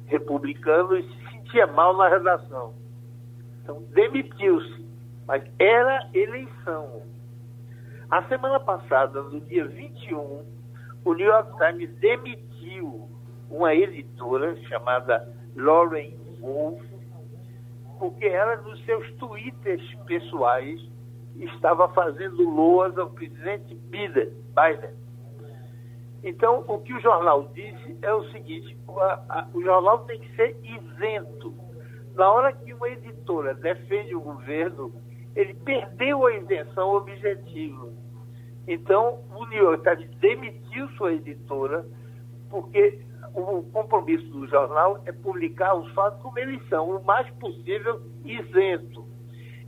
Republicano e sentia mal na redação. Então, demitiu-se. Mas era eleição. A semana passada, no dia 21, o New York Times demitiu uma editora chamada Lauren Wolf, porque ela, nos seus twitters pessoais, estava fazendo loas ao presidente Biden. Então, o que o jornal disse é o seguinte: o, a, o jornal tem que ser isento. Na hora que uma editora defende o governo, ele perdeu a isenção objetiva. Então, o New York Times demitiu sua editora, porque o compromisso do jornal é publicar os fatos como eles são, o mais possível isento.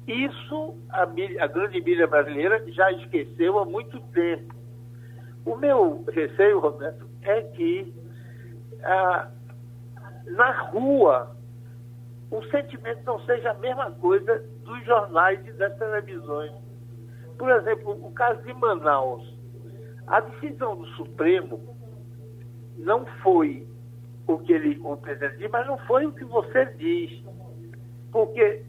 Isso a, a grande mídia brasileira já esqueceu há muito tempo. O meu receio, Roberto, é que ah, na rua o sentimento não seja a mesma coisa dos jornais e das televisões. Por exemplo, o caso de Manaus. A decisão do Supremo não foi o que ele, o presidente diz, mas não foi o que você diz. Porque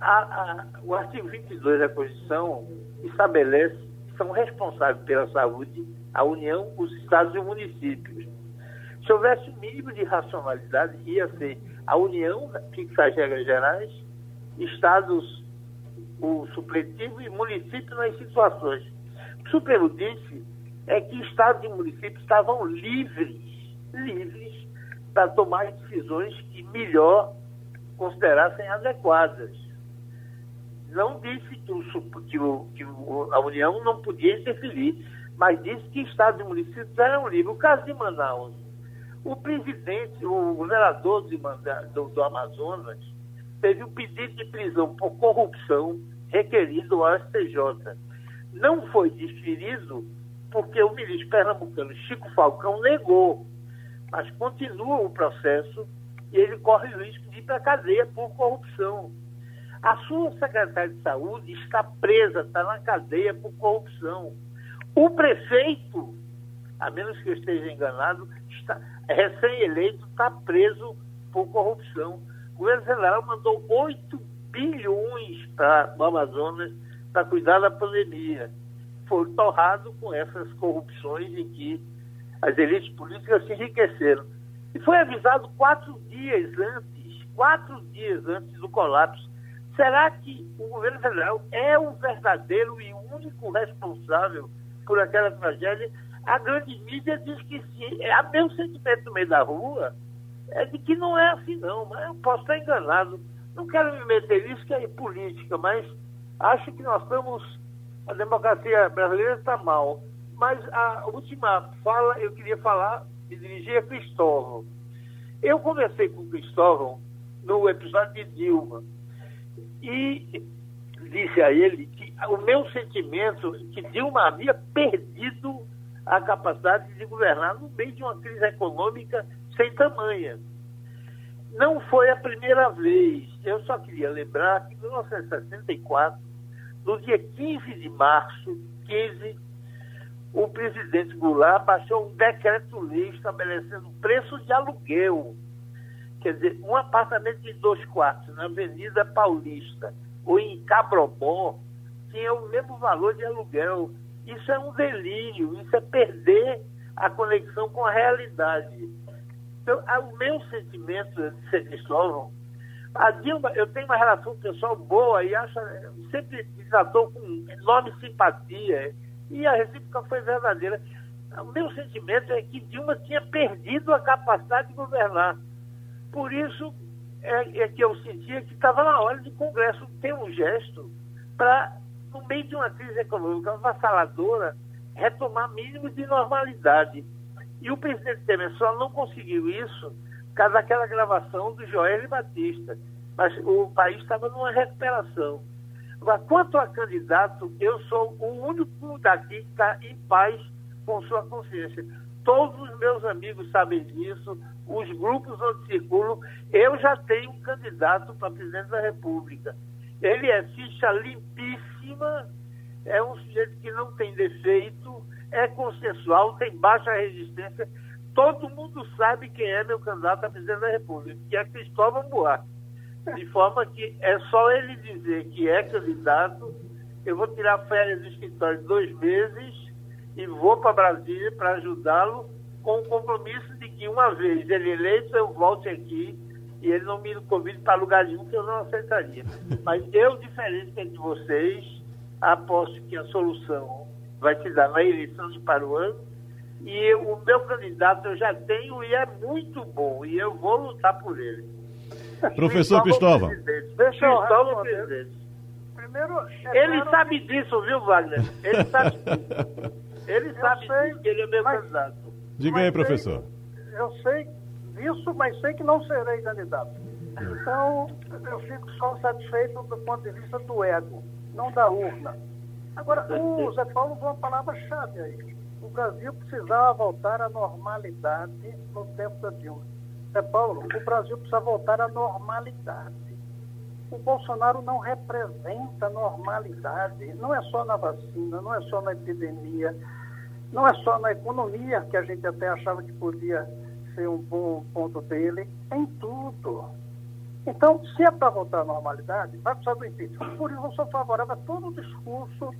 a, a, o artigo 22 da Constituição estabelece que são responsáveis pela saúde a União, os estados e os municípios. Se houvesse um mínimo de racionalidade, ia ser a União fixar as regras gerais, estados o supletivo e municípios nas situações. O que o Supremo disse é que estados e municípios estavam livres, livres para tomar decisões que melhor considerassem adequadas. Não disse que, o, que, o, que a União não podia interferir, mas disse que estados e municípios eram livres. O caso de Manaus, o presidente, o governador do, do Amazonas, teve um pedido de prisão por corrupção requerido ao STJ. Não foi desferido porque o ministro pernambucano Chico Falcão negou, mas continua o processo e ele corre o risco de ir para a cadeia por corrupção. A sua secretária de saúde está presa, está na cadeia por corrupção. O prefeito, a menos que eu esteja enganado, está recém-eleito, está preso por corrupção. O governo federal mandou 8 bilhões para o Amazonas para cuidar da pandemia. Foi torrado com essas corrupções em que as elites políticas se enriqueceram. E foi avisado quatro dias antes, quatro dias antes do colapso. Será que o governo federal é o verdadeiro e único responsável por aquela tragédia? A grande mídia diz que sim. É, a meu sentimento no meio da rua é de que não é assim não, mas eu posso estar enganado. Não quero me meter nisso, que é política, mas acho que nós estamos. A democracia brasileira está mal. Mas a última fala eu queria falar, me dirigir a Cristóvão. Eu conversei com o Cristóvão no episódio de Dilma e disse a ele que o meu sentimento que Dilma havia perdido a capacidade de governar no meio de uma crise econômica sem tamanha. Não foi a primeira vez. Eu só queria lembrar que em 1964, no dia 15 de março, 15, o presidente Goulart baixou um decreto-lei estabelecendo preço de aluguel. Quer dizer, um apartamento de dois quartos na Avenida Paulista ou em Cabrobó tinha o mesmo valor de aluguel. Isso é um delírio, isso é perder a conexão com a realidade. Então, o meu sentimento de ser Cristóvão, a Dilma, eu tenho uma relação pessoal boa e acho, sempre me tratou com enorme simpatia e a recíproca foi verdadeira. O meu sentimento é que Dilma tinha perdido a capacidade de governar. Por isso é, é que eu sentia que estava na hora de o Congresso ter um gesto para, no meio de uma crise econômica avassaladora, retomar mínimos de normalidade. E o presidente Temer só não conseguiu isso por causa daquela gravação do Joel Batista. Mas o país estava numa recuperação. Agora, quanto a candidato, eu sou o único daqui que está em paz com sua consciência. Todos os meus amigos sabem disso, os grupos onde circulam. Eu já tenho um candidato para presidente da República. Ele é ficha limpíssima, é um sujeito que não tem defeito, é consensual, tem baixa resistência. Todo mundo sabe quem é meu candidato a presidente da República, que é Cristóvão Buarque. De forma que é só ele dizer que é candidato, eu vou tirar férias do escritório dois meses e vou para Brasília para ajudá-lo com o compromisso de que uma vez ele eleito, eu volte aqui e ele não me convide para lugar nenhum que eu não aceitaria. Mas eu, diferente de vocês, aposto que a solução vai se dar na eleição de para o ano e o meu candidato eu já tenho e é muito bom e eu vou lutar por ele. Professor Cristóvão. Deixa eu presidente. Primeiro, é ele sabe disso, viu, Wagner? Ele sabe disso. Ele sabe sei, disso, ele é meu mas, candidato. Diga aí, professor. Sei, eu sei disso, mas sei que não serei candidato. Então, eu fico só satisfeito do ponto de vista do ego, não da urna. Agora, o Zé Paulo usou uma palavra-chave aí. O Brasil precisava voltar à normalidade no tempo da Dilma. É, Paulo, o Brasil precisa voltar à normalidade. O Bolsonaro não representa normalidade. Não é só na vacina, não é só na epidemia, não é só na economia, que a gente até achava que podia ser um bom ponto dele, em tudo. Então, se é para voltar à normalidade, vai precisar do impeachment. Por isso, eu sou favorável a todo o discurso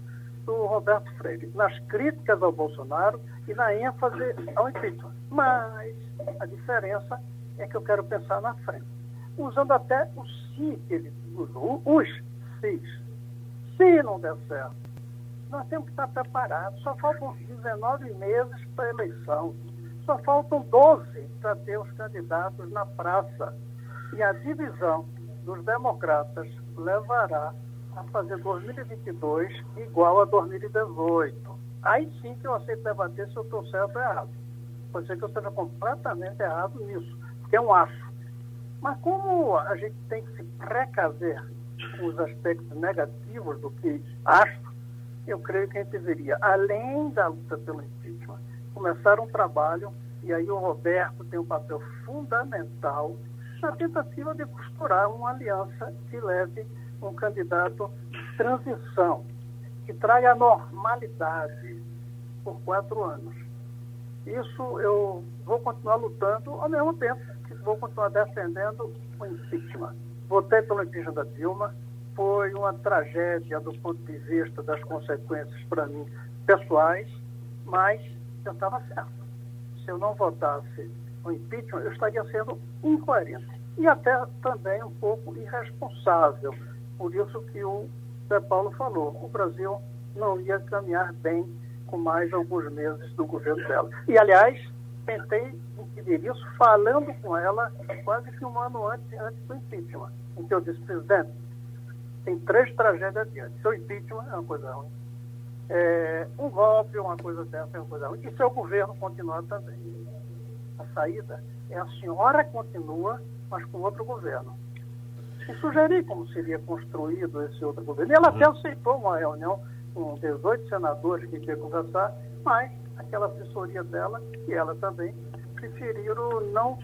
do Roberto Freire, nas críticas ao Bolsonaro e na ênfase ao impeachment. Mas a diferença é que eu quero pensar na frente. Usando até o se que ele usou, os sis. Se não der certo, nós temos que estar preparados. Só faltam 19 meses para a eleição. Só faltam 12 para ter os candidatos na praça. E a divisão dos democratas levará a fazer 2022 igual a 2018. Aí sim que eu aceito debater se eu estou certo ou errado. Pode ser que eu esteja completamente errado nisso, porque é um acho. Mas como a gente tem que se precaver com os aspectos negativos do que acho, eu creio que a gente deveria, além da luta pelo impeachment, começar um trabalho, e aí o Roberto tem um papel fundamental na tentativa de costurar uma aliança que leve um candidato de transição, que traga a normalidade por quatro anos. Isso eu vou continuar lutando ao mesmo tempo que vou continuar defendendo o impeachment. Votei pelo impeachment da Dilma, foi uma tragédia do ponto de vista das consequências para mim pessoais, mas eu estava certo. Se eu não votasse o impeachment, eu estaria sendo incoerente e até também um pouco irresponsável. Por isso que o Zé Paulo falou, o Brasil não ia caminhar bem com mais alguns meses do governo dela. E, aliás, tentei impedir isso falando com ela quase que um ano antes, antes do impeachment, em que eu disse, presidente, tem três tragédias adiante. Seu impeachment é uma coisa ruim. É, um golpe, uma coisa dessa é uma coisa ruim. E seu governo continuar também. Saída é a senhora continua, mas com outro governo. E sugeri como seria construído esse outro governo. E ela até aceitou uma reunião com 18 senadores que queriam conversar, mas aquela assessoria dela e ela também preferiram não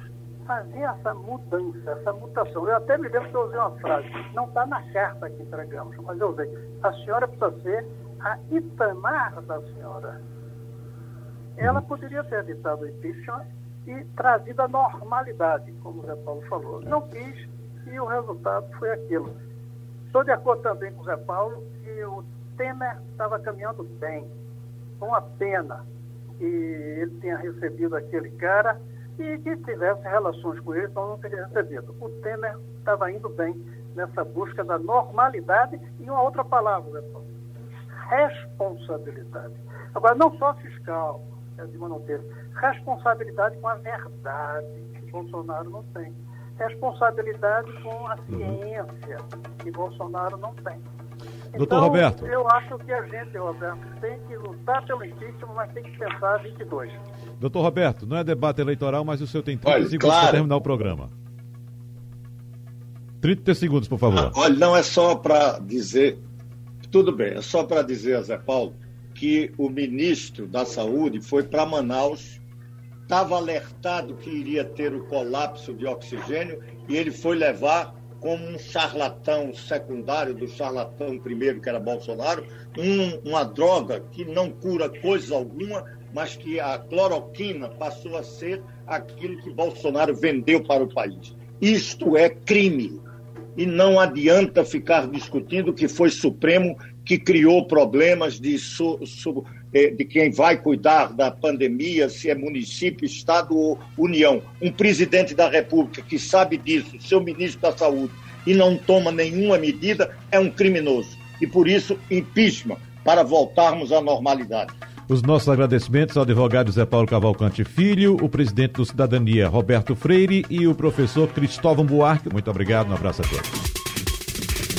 fazer essa mudança, essa mutação. Eu até me lembro que eu usei uma frase, não está na carta que entregamos, mas eu usei, a senhora precisa ser a Itamar da senhora. Ela poderia ter evitado o impeachment e trazido a normalidade, como o Zé Paulo falou. Não quis e o resultado foi aquilo. Estou de acordo também com o Zé Paulo que o Temer estava caminhando bem. Uma pena que ele tenha recebido aquele cara e que tivesse relações com ele, então não teria recebido. O Temer estava indo bem nessa busca da normalidade e uma outra palavra, responsabilidade. Agora, não só fiscal, de não ter, responsabilidade com a verdade, que Bolsonaro não tem. Responsabilidade com a ciência, que Bolsonaro não tem. Doutor então, Roberto. Eu acho que a gente, Roberto, tem que lutar pelo impeachment, mas tem que pensar 22. Doutor Roberto, não é debate eleitoral, mas o senhor tem 30 olha, segundos claro. para terminar o programa. 30 segundos, por favor. Ah, olha, não é só para dizer. Tudo bem, é só para dizer a Zé Paulo que o ministro da Saúde foi para Manaus, estava alertado que iria ter o colapso de oxigênio e ele foi levar como um charlatão secundário do charlatão primeiro, que era Bolsonaro, um, uma droga que não cura coisa alguma, mas que a cloroquina passou a ser aquilo que Bolsonaro vendeu para o país. Isto é crime. E não adianta ficar discutindo que foi Supremo que criou problemas de, su, su, eh, de quem vai cuidar da pandemia, se é município, Estado ou União. Um presidente da República que sabe disso, seu ministro da Saúde, e não toma nenhuma medida, é um criminoso. E por isso, impeachment, para voltarmos à normalidade. Os nossos agradecimentos ao advogado Zé Paulo Cavalcante Filho, o presidente do Cidadania Roberto Freire e o professor Cristóvão Buarque. Muito obrigado, um abraço a todos.